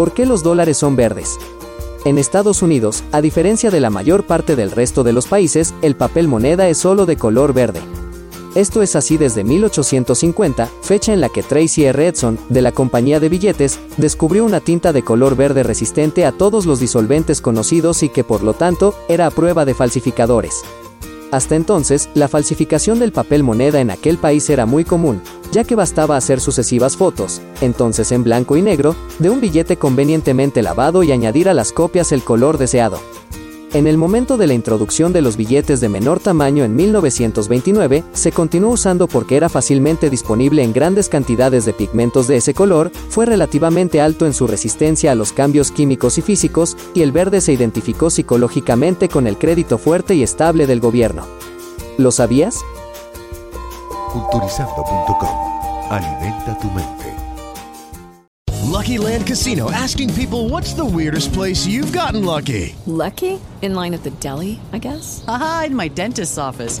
¿Por qué los dólares son verdes? En Estados Unidos, a diferencia de la mayor parte del resto de los países, el papel moneda es solo de color verde. Esto es así desde 1850, fecha en la que Tracy R. Edson, de la compañía de billetes, descubrió una tinta de color verde resistente a todos los disolventes conocidos y que por lo tanto era a prueba de falsificadores. Hasta entonces, la falsificación del papel moneda en aquel país era muy común, ya que bastaba hacer sucesivas fotos, entonces en blanco y negro, de un billete convenientemente lavado y añadir a las copias el color deseado. En el momento de la introducción de los billetes de menor tamaño en 1929, se continuó usando porque era fácilmente disponible en grandes cantidades de pigmentos de ese color, fue relativamente alto en su resistencia a los cambios químicos y físicos, y el verde se identificó psicológicamente con el crédito fuerte y estable del gobierno. ¿Lo sabías? Culturizando.com. Alimenta tu mente. Lucky Land Casino asking people what's the weirdest place you've gotten lucky? Lucky? In line at the deli, I guess? Aha, in my dentist's office.